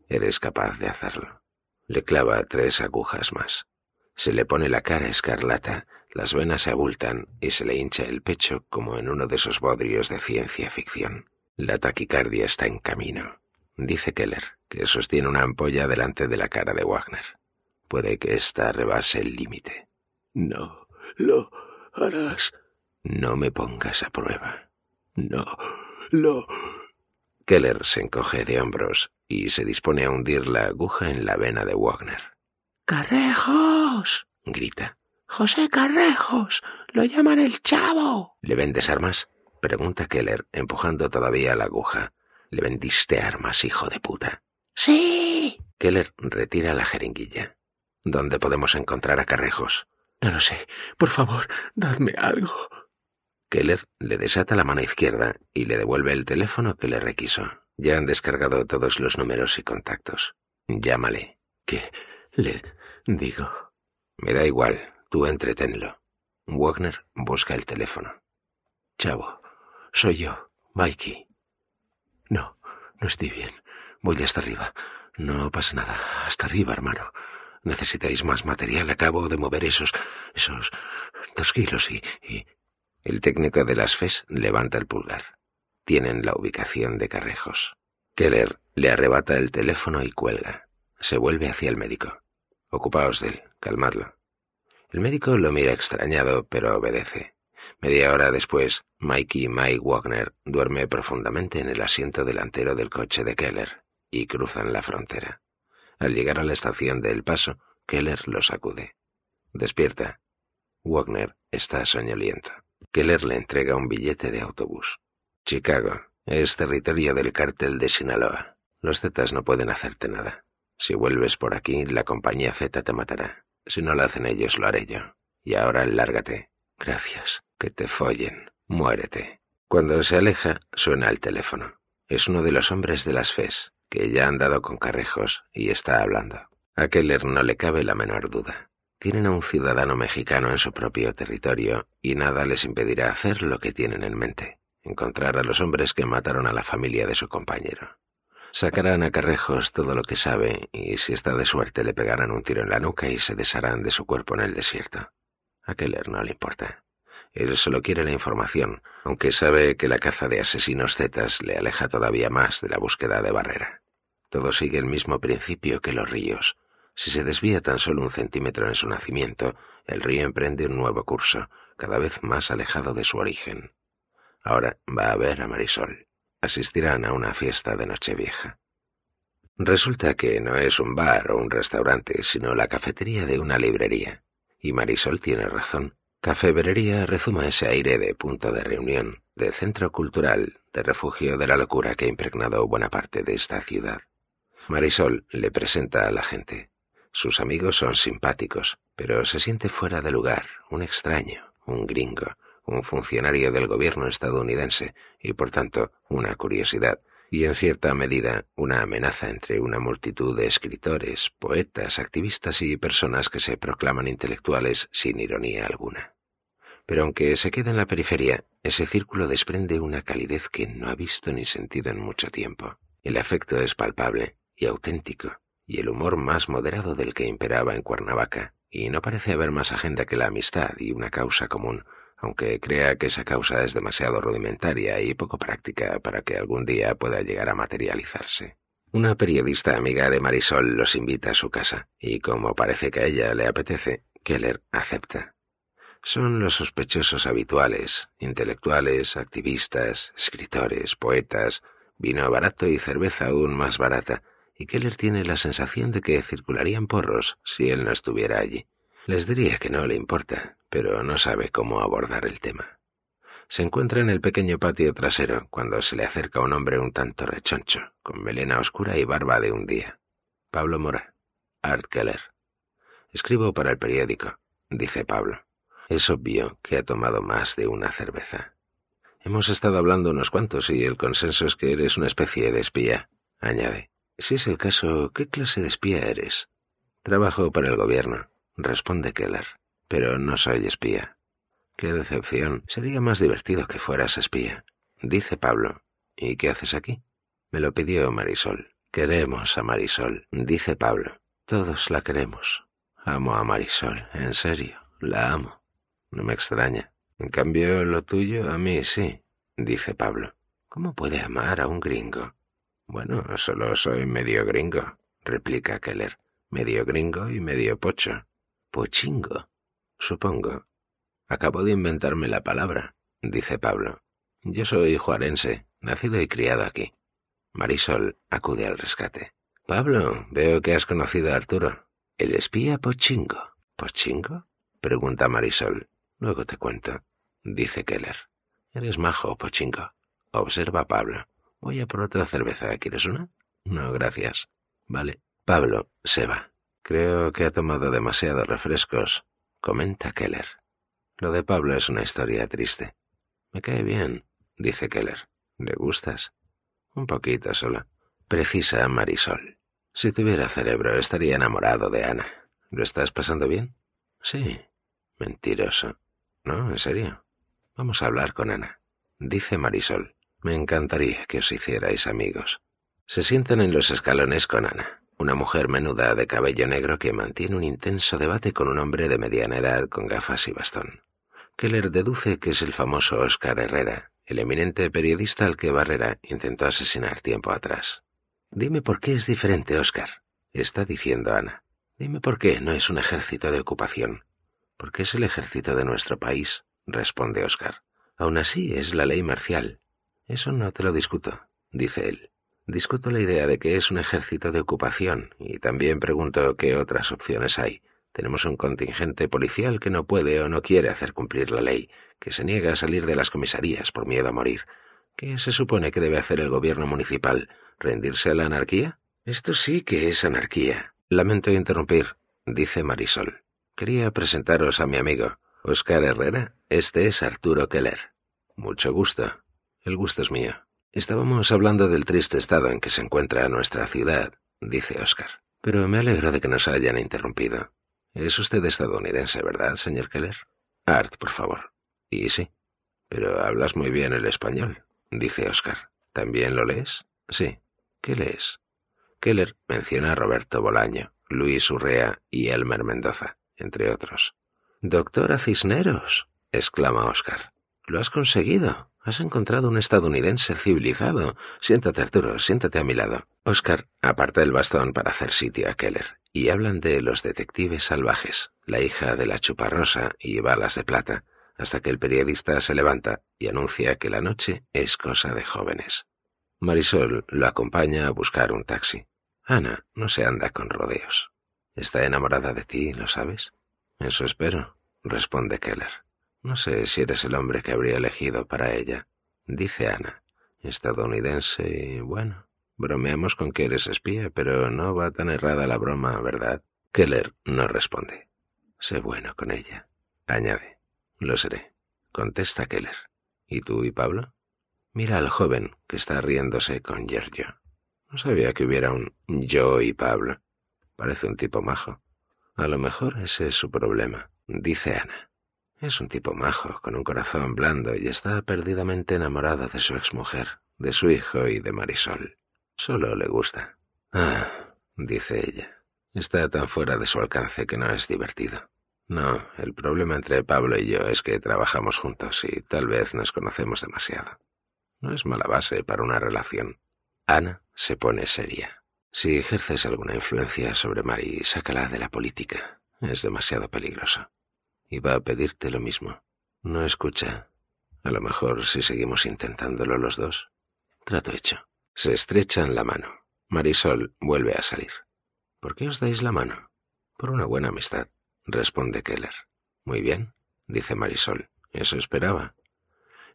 Speaker 1: ¿Eres capaz de hacerlo? Le clava tres agujas más. Se le pone la cara escarlata, las venas se abultan y se le hincha el pecho como en uno de esos bodrios de ciencia ficción. La taquicardia está en camino, dice Keller, que sostiene una ampolla delante de la cara de Wagner. Puede que ésta rebase el límite.
Speaker 2: No, lo harás.
Speaker 1: No me pongas a prueba.
Speaker 2: No, lo...
Speaker 1: Keller se encoge de hombros y se dispone a hundir la aguja en la vena de Wagner.
Speaker 2: ¡Carrejos!
Speaker 1: grita.
Speaker 2: José Carrejos. Lo llaman el chavo.
Speaker 1: ¿Le vendes armas? Pregunta Keller, empujando todavía la aguja. ¿Le vendiste armas, hijo de puta?
Speaker 2: Sí.
Speaker 1: Keller retira la jeringuilla. ¿Dónde podemos encontrar a Carrejos?
Speaker 2: No lo sé. Por favor, dadme algo.
Speaker 1: Keller le desata la mano izquierda y le devuelve el teléfono que le requisó. Ya han descargado todos los números y contactos. Llámale.
Speaker 2: ¿Qué le digo?
Speaker 1: Me da igual. Tú entreténlo. Wagner busca el teléfono.
Speaker 2: Chavo, soy yo, Mikey. No, no estoy bien. Voy hasta arriba. No pasa nada. Hasta arriba, hermano. Necesitáis más material. Acabo de mover esos... esos... dos kilos y... y...
Speaker 1: El técnico de las FES levanta el pulgar. Tienen la ubicación de Carrejos. Keller le arrebata el teléfono y cuelga. Se vuelve hacia el médico. Ocupaos de él, calmadlo. El médico lo mira extrañado, pero obedece. Media hora después, Mikey Mike Wagner duerme profundamente en el asiento delantero del coche de Keller y cruzan la frontera. Al llegar a la estación de El Paso, Keller lo sacude. Despierta. Wagner está soñoliento. Keller le entrega un billete de autobús. Chicago es territorio del cártel de Sinaloa. Los Zetas no pueden hacerte nada. Si vuelves por aquí, la compañía Z te matará. Si no lo hacen ellos, lo haré yo. Y ahora lárgate.
Speaker 2: Gracias.
Speaker 1: Que te follen. Muérete. Cuando se aleja, suena el teléfono. Es uno de los hombres de las FES, que ya han dado con carrejos y está hablando. A Keller no le cabe la menor duda. Tienen a un ciudadano mexicano en su propio territorio y nada les impedirá hacer lo que tienen en mente, encontrar a los hombres que mataron a la familia de su compañero. Sacarán a Carrejos todo lo que sabe y si está de suerte le pegarán un tiro en la nuca y se desharán de su cuerpo en el desierto. A Keller no le importa. Él solo quiere la información, aunque sabe que la caza de asesinos zetas le aleja todavía más de la búsqueda de Barrera. Todo sigue el mismo principio que los ríos. Si se desvía tan solo un centímetro en su nacimiento, el río emprende un nuevo curso, cada vez más alejado de su origen. Ahora va a ver a Marisol. Asistirán a una fiesta de Nochevieja. Resulta que no es un bar o un restaurante, sino la cafetería de una librería. Y Marisol tiene razón. Cafebrería rezuma ese aire de punto de reunión, de centro cultural, de refugio de la locura que ha impregnado buena parte de esta ciudad. Marisol le presenta a la gente. Sus amigos son simpáticos, pero se siente fuera de lugar, un extraño, un gringo, un funcionario del gobierno estadounidense y, por tanto, una curiosidad, y en cierta medida una amenaza entre una multitud de escritores, poetas, activistas y personas que se proclaman intelectuales sin ironía alguna. Pero aunque se queda en la periferia, ese círculo desprende una calidez que no ha visto ni sentido en mucho tiempo. El afecto es palpable y auténtico, y el humor más moderado del que imperaba en Cuernavaca, y no parece haber más agenda que la amistad y una causa común, aunque crea que esa causa es demasiado rudimentaria y poco práctica para que algún día pueda llegar a materializarse. Una periodista amiga de Marisol los invita a su casa, y como parece que a ella le apetece, Keller acepta. Son los sospechosos habituales, intelectuales, activistas, escritores, poetas, vino barato y cerveza aún más barata, y Keller tiene la sensación de que circularían porros si él no estuviera allí. Les diría que no le importa, pero no sabe cómo abordar el tema. Se encuentra en el pequeño patio trasero cuando se le acerca un hombre un tanto rechoncho, con melena oscura y barba de un día. Pablo Mora, Art Keller. Escribo para el periódico, dice Pablo. Es obvio que ha tomado más de una cerveza. Hemos estado hablando unos cuantos y el consenso es que eres una especie de espía, añade. Si es el caso, ¿qué clase de espía eres? Trabajo para el gobierno, responde Keller, pero no soy espía. Qué decepción. Sería más divertido que fueras espía. Dice Pablo. ¿Y qué haces aquí? Me lo pidió Marisol. Queremos a Marisol, dice Pablo. Todos la queremos. Amo a Marisol, en serio, la amo. No me extraña. En cambio, lo tuyo a mí sí, dice Pablo. ¿Cómo puede amar a un gringo? Bueno, solo soy medio gringo, replica Keller. Medio gringo y medio pocho. Pochingo, supongo. Acabo de inventarme la palabra, dice Pablo. Yo soy juarense, nacido y criado aquí. Marisol acude al rescate. Pablo, veo que has conocido a Arturo. El espía Pochingo. ¿Pochingo? pregunta Marisol. Luego te cuento, dice Keller. Eres majo, Pochingo. Observa Pablo. Voy a por otra cerveza. ¿Quieres una? No, gracias. Vale. Pablo se va. Creo que ha tomado demasiados refrescos, comenta Keller. Lo de Pablo es una historia triste. Me cae bien, dice Keller. ¿Le gustas? Un poquito solo. Precisa Marisol. Si tuviera cerebro, estaría enamorado de Ana. ¿Lo estás pasando bien? Sí. Mentiroso. No, en serio. Vamos a hablar con Ana. Dice Marisol. Me encantaría que os hicierais amigos. Se sientan en los escalones con Ana, una mujer menuda de cabello negro que mantiene un intenso debate con un hombre de mediana edad con gafas y bastón. Keller deduce que es el famoso Oscar Herrera, el eminente periodista al que Barrera intentó asesinar tiempo atrás. Dime por qué es diferente, Oscar, está diciendo Ana. Dime por qué no es un ejército de ocupación. Porque es el ejército de nuestro país, responde Oscar. Aún así es la ley marcial. Eso no te lo discuto, dice él. Discuto la idea de que es un ejército de ocupación y también pregunto qué otras opciones hay. Tenemos un contingente policial que no puede o no quiere hacer cumplir la ley, que se niega a salir de las comisarías por miedo a morir. ¿Qué se supone que debe hacer el gobierno municipal? ¿Rendirse a la anarquía? Esto sí que es anarquía. Lamento interrumpir, dice Marisol. Quería presentaros a mi amigo, Oscar Herrera. Este es Arturo Keller. Mucho gusto. El gusto es mío. Estábamos hablando del triste estado en que se encuentra nuestra ciudad, dice Oscar. Pero me alegro de que nos hayan interrumpido. Es usted estadounidense, ¿verdad, señor Keller? Art, por favor. Y sí. Pero hablas muy bien el español, dice Oscar. ¿También lo lees? Sí. ¿Qué lees? Keller menciona a Roberto Bolaño, Luis Urrea y Elmer Mendoza, entre otros. Doctora Cisneros, exclama Oscar. Lo has conseguido. Has encontrado un estadounidense civilizado. Siéntate, Arturo, siéntate a mi lado. Oscar aparta el bastón para hacer sitio a Keller, y hablan de los detectives salvajes, la hija de la chuparrosa y balas de plata, hasta que el periodista se levanta y anuncia que la noche es cosa de jóvenes. Marisol lo acompaña a buscar un taxi. Ana no se anda con rodeos. Está enamorada de ti, ¿lo sabes? Eso espero, responde Keller. No sé si eres el hombre que habría elegido para ella, dice Ana. Estadounidense y bueno, bromeamos con que eres espía, pero no va tan errada la broma, ¿verdad? Keller no responde. Sé bueno con ella, añade. Lo seré, contesta Keller. ¿Y tú y Pablo? Mira al joven que está riéndose con Giorgio. No sabía que hubiera un yo y Pablo. Parece un tipo majo. A lo mejor ese es su problema, dice Ana. Es un tipo majo, con un corazón blando y está perdidamente enamorado de su exmujer, de su hijo y de Marisol. Solo le gusta. Ah, dice ella. Está tan fuera de su alcance que no es divertido. No, el problema entre Pablo y yo es que trabajamos juntos y tal vez nos conocemos demasiado. No es mala base para una relación. Ana se pone seria. Si ejerces alguna influencia sobre Mari, sácala de la política. Es demasiado peligroso. Iba a pedirte lo mismo. No escucha. A lo mejor si seguimos intentándolo los dos. Trato hecho. Se estrechan la mano. Marisol vuelve a salir. ¿Por qué os dais la mano? Por una buena amistad, responde Keller. Muy bien, dice Marisol. Eso esperaba.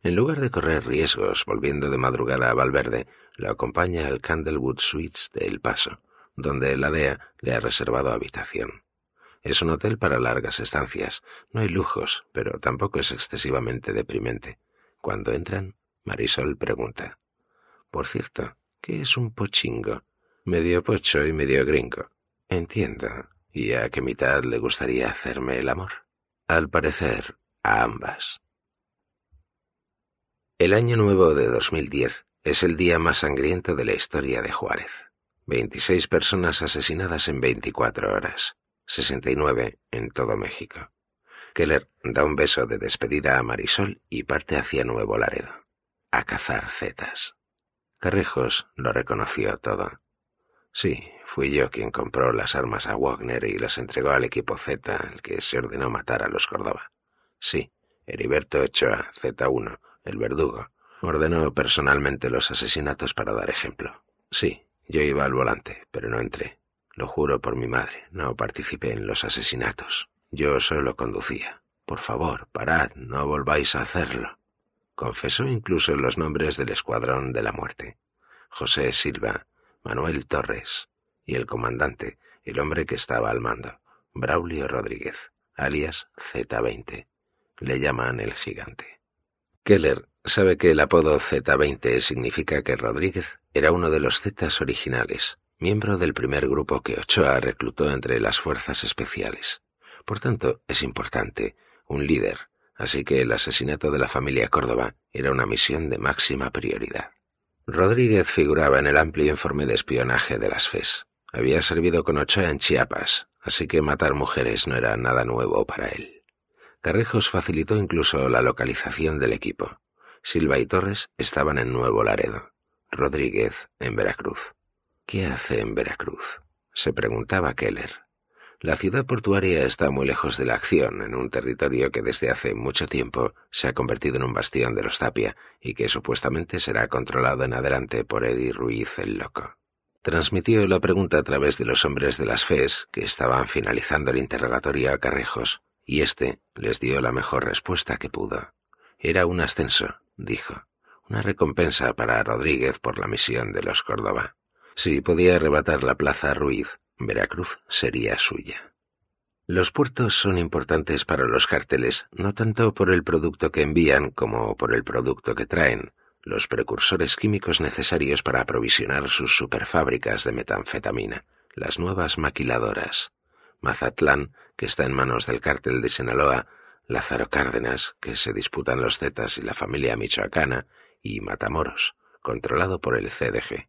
Speaker 1: En lugar de correr riesgos volviendo de madrugada a Valverde, lo acompaña al Candlewood Suites de El Paso, donde la DEA le ha reservado habitación. Es un hotel para largas estancias. No hay lujos, pero tampoco es excesivamente deprimente. Cuando entran, Marisol pregunta. Por cierto, ¿qué es un pochingo? Medio pocho y medio gringo. Entiendo. ¿Y a qué mitad le gustaría hacerme el amor? Al parecer, a ambas. El año nuevo de 2010 es el día más sangriento de la historia de Juárez. 26 personas asesinadas en 24 horas. 69 en todo México. Keller da un beso de despedida a Marisol y parte hacia Nuevo Laredo, a cazar zetas. Carrejos lo reconoció todo. Sí, fui yo quien compró las armas a Wagner y las entregó al equipo Z, el que se ordenó matar a los Córdoba. Sí, Heriberto Ochoa, Z1, el verdugo, ordenó personalmente los asesinatos para dar ejemplo. Sí, yo iba al volante, pero no entré. Lo juro por mi madre, no participé en los asesinatos. Yo solo conducía. Por favor, parad, no volváis a hacerlo. Confesó incluso los nombres del escuadrón de la muerte. José Silva, Manuel Torres y el comandante, el hombre que estaba al mando, Braulio Rodríguez, alias Z20. Le llaman el gigante. Keller sabe que el apodo Z20 significa que Rodríguez era uno de los Zetas originales, miembro del primer grupo que Ochoa reclutó entre las fuerzas especiales. Por tanto, es importante, un líder, así que el asesinato de la familia Córdoba era una misión de máxima prioridad. Rodríguez figuraba en el amplio informe de espionaje de las FES. Había servido con Ochoa en Chiapas, así que matar mujeres no era nada nuevo para él. Carrejos facilitó incluso la localización del equipo. Silva y Torres estaban en Nuevo Laredo, Rodríguez en Veracruz. ¿Qué hace en Veracruz? se preguntaba Keller. La ciudad portuaria está muy lejos de la acción, en un territorio que desde hace mucho tiempo se ha convertido en un bastión de los Tapia y que supuestamente será controlado en adelante por Eddie Ruiz el Loco. Transmitió la pregunta a través de los hombres de las FES que estaban finalizando el interrogatorio a Carrejos, y éste les dio la mejor respuesta que pudo. Era un ascenso, dijo, una recompensa para Rodríguez por la misión de los Córdoba. Si podía arrebatar la plaza a Ruiz, Veracruz sería suya. Los puertos son importantes para los cárteles, no tanto por el producto que envían como por el producto que traen, los precursores químicos necesarios para aprovisionar sus superfábricas de metanfetamina, las nuevas maquiladoras. Mazatlán, que está en manos del cártel de Sinaloa, Lázaro Cárdenas, que se disputan los Zetas y la familia michoacana, y Matamoros, controlado por el CDG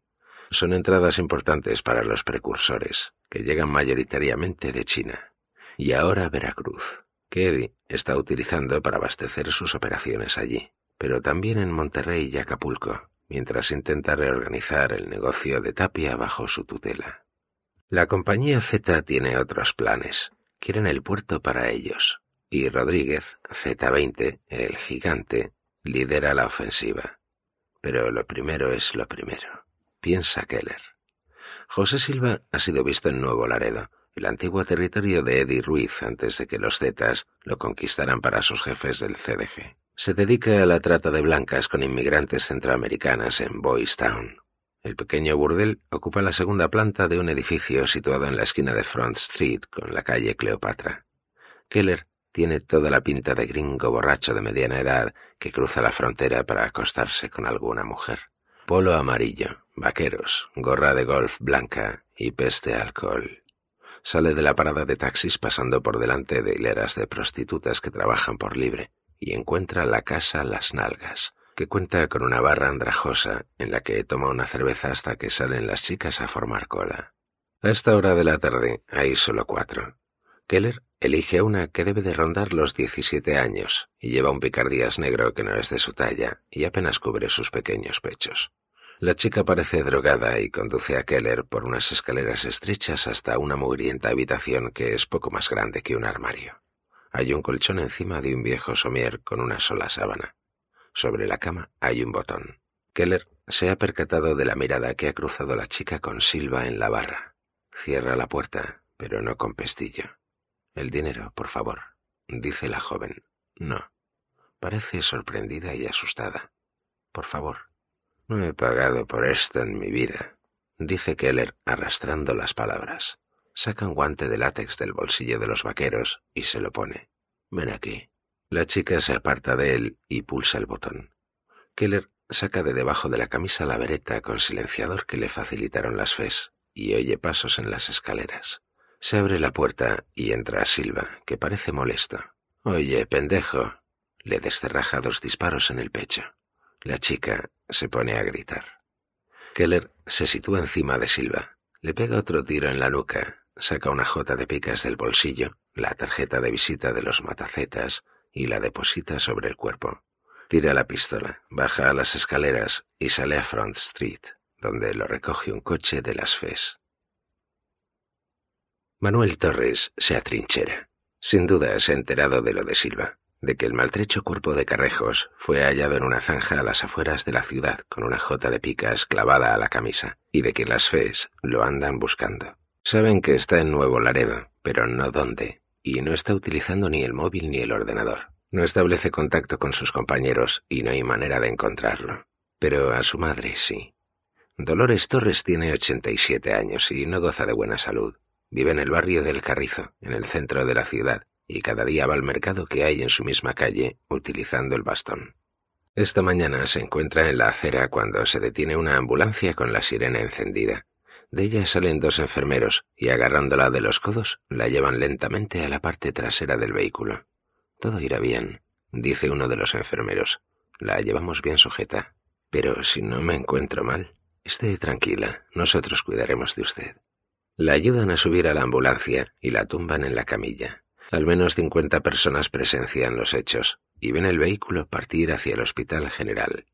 Speaker 1: son entradas importantes para los precursores, que llegan mayoritariamente de China. Y ahora Veracruz, que Eddie está utilizando para abastecer sus operaciones allí, pero también en Monterrey y Acapulco, mientras intenta reorganizar el negocio de Tapia bajo su tutela. La compañía Z tiene otros planes. Quieren el puerto para ellos. Y Rodríguez, Z20, el gigante, lidera la ofensiva. Pero lo primero es lo primero piensa Keller. José Silva ha sido visto en Nuevo Laredo, el antiguo territorio de Eddie Ruiz antes de que los Zetas lo conquistaran para sus jefes del CDG. Se dedica a la trata de blancas con inmigrantes centroamericanas en Boys Town. El pequeño burdel ocupa la segunda planta de un edificio situado en la esquina de Front Street con la calle Cleopatra. Keller tiene toda la pinta de gringo borracho de mediana edad que cruza la frontera para acostarse con alguna mujer. Polo amarillo, vaqueros, gorra de golf blanca y peste alcohol. Sale de la parada de taxis pasando por delante de hileras de prostitutas que trabajan por libre y encuentra la casa Las Nalgas, que cuenta con una barra andrajosa en la que toma una cerveza hasta que salen las chicas a formar cola. A esta hora de la tarde hay solo cuatro. Keller elige una que debe de rondar los diecisiete años y lleva un picardías negro que no es de su talla y apenas cubre sus pequeños pechos. La chica parece drogada y conduce a Keller por unas escaleras estrechas hasta una mugrienta habitación que es poco más grande que un armario. Hay un colchón encima de un viejo somier con una sola sábana. Sobre la cama hay un botón. Keller se ha percatado de la mirada que ha cruzado la chica con Silva en la barra. Cierra la puerta, pero no con pestillo. El dinero, por favor, dice la joven. No. Parece sorprendida y asustada. Por favor. No he pagado por esto en mi vida, dice Keller arrastrando las palabras. Saca un guante de látex del bolsillo de los vaqueros y se lo pone. Ven aquí. La chica se aparta de él y pulsa el botón. Keller saca de debajo de la camisa la vereta con silenciador que le facilitaron las fes y oye pasos en las escaleras. Se abre la puerta y entra Silva, que parece molesto. Oye, pendejo. Le descerraja dos disparos en el pecho. La chica se pone a gritar. Keller se sitúa encima de Silva, le pega otro tiro en la nuca, saca una jota de picas del bolsillo, la tarjeta de visita de los matacetas y la deposita sobre el cuerpo. Tira la pistola, baja a las escaleras y sale a Front Street, donde lo recoge un coche de las FES. Manuel Torres se atrinchera. Sin duda se ha enterado de lo de Silva, de que el maltrecho cuerpo de Carrejos fue hallado en una zanja a las afueras de la ciudad con una jota de picas clavada a la camisa, y de que las FES lo andan buscando. Saben que está en Nuevo Laredo, pero no dónde, y no está utilizando ni el móvil ni el ordenador. No establece contacto con sus compañeros y no hay manera de encontrarlo. Pero a su madre sí. Dolores Torres tiene 87 años y no goza de buena salud. Vive en el barrio del Carrizo, en el centro de la ciudad, y cada día va al mercado que hay en su misma calle utilizando el bastón. Esta mañana se encuentra en la acera cuando se detiene una ambulancia con la sirena encendida. De ella salen dos enfermeros y agarrándola de los codos la llevan lentamente a la parte trasera del vehículo. Todo irá bien, dice uno de los enfermeros. La llevamos bien sujeta. Pero si no me encuentro mal, esté tranquila, nosotros cuidaremos de usted. La ayudan a subir a la ambulancia y la tumban en la camilla. Al menos cincuenta personas presencian los hechos y ven el vehículo partir hacia el Hospital General.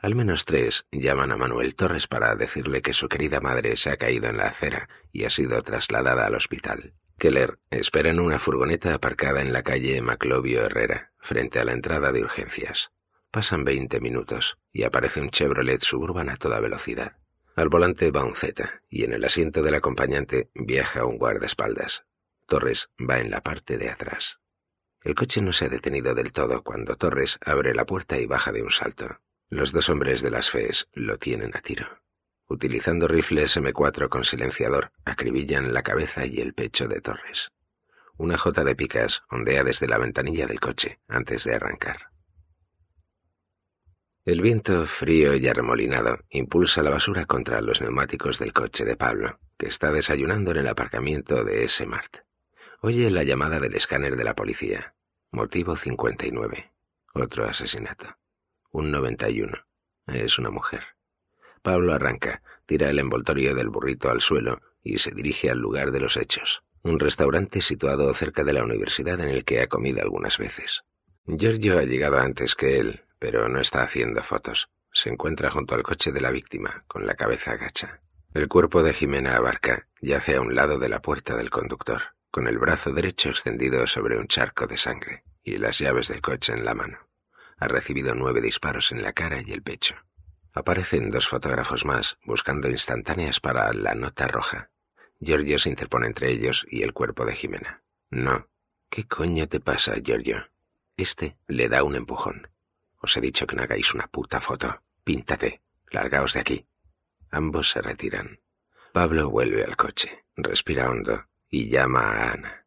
Speaker 1: Al menos tres llaman a Manuel Torres para decirle que su querida madre se ha caído en la acera y ha sido trasladada al hospital. Keller espera en una furgoneta aparcada en la calle Maclovio Herrera, frente a la entrada de urgencias. Pasan veinte minutos y aparece un Chevrolet Suburban a toda velocidad. Al volante va un Z y en el asiento del acompañante viaja un guardaespaldas. Torres va en la parte de atrás. El coche no se ha detenido del todo cuando Torres abre la puerta y baja de un salto. Los dos hombres de las FES lo tienen a tiro. Utilizando rifles M4 con silenciador, acribillan la cabeza y el pecho de Torres. Una jota de picas ondea desde la ventanilla del coche antes de arrancar. El viento frío y arremolinado impulsa la basura contra los neumáticos del coche de Pablo, que está desayunando en el aparcamiento de S. Oye la llamada del escáner de la policía. Motivo 59. Otro asesinato. Un 91. Es una mujer. Pablo arranca, tira el envoltorio del burrito al suelo y se dirige al lugar de los hechos, un restaurante situado cerca de la universidad en el que ha comido algunas veces. Giorgio ha llegado antes que él, pero no está haciendo fotos. Se encuentra junto al coche de la víctima, con la cabeza agacha. El cuerpo de Jimena Abarca yace a un lado de la puerta del conductor, con el brazo derecho extendido sobre un charco de sangre y las llaves del coche en la mano. Ha recibido nueve disparos en la cara y el pecho. Aparecen dos fotógrafos más, buscando instantáneas para la nota roja. Giorgio se interpone entre ellos y el cuerpo de Jimena. No. ¿Qué coño te pasa, Giorgio? Este le da un empujón. Os he dicho que no hagáis una puta foto. Píntate. Largaos de aquí. Ambos se retiran. Pablo vuelve al coche, respira hondo y llama a Ana.